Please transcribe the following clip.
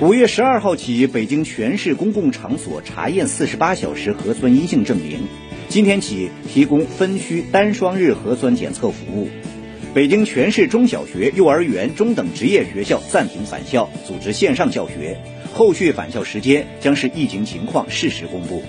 五月十二号起，北京全市公共场所查验四十八小时核酸阴性证明。今天起，提供分区单双日核酸检测服务。北京全市中小学、幼儿园、中等职业学校暂停返校，组织线上教学。后续返校时间将是疫情情况适时公布。